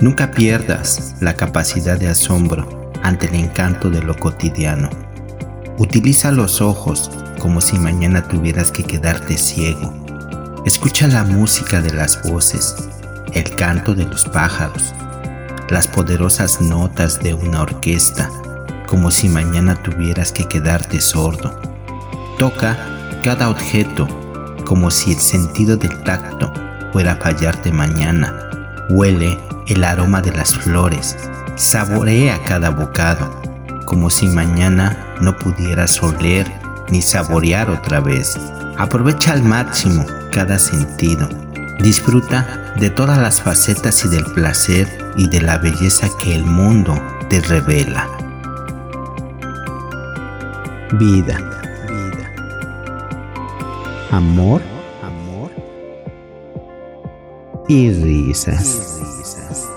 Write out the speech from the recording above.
Nunca pierdas la capacidad de asombro ante el encanto de lo cotidiano. Utiliza los ojos como si mañana tuvieras que quedarte ciego. Escucha la música de las voces, el canto de los pájaros, las poderosas notas de una orquesta, como si mañana tuvieras que quedarte sordo. Toca cada objeto como si el sentido del tacto fuera a fallarte mañana. Huele el aroma de las flores, saborea cada bocado, como si mañana no pudieras oler ni saborear otra vez. Aprovecha al máximo cada sentido. Disfruta de todas las facetas y del placer y de la belleza que el mundo te revela. Vida, amor. Y risas. Y risas.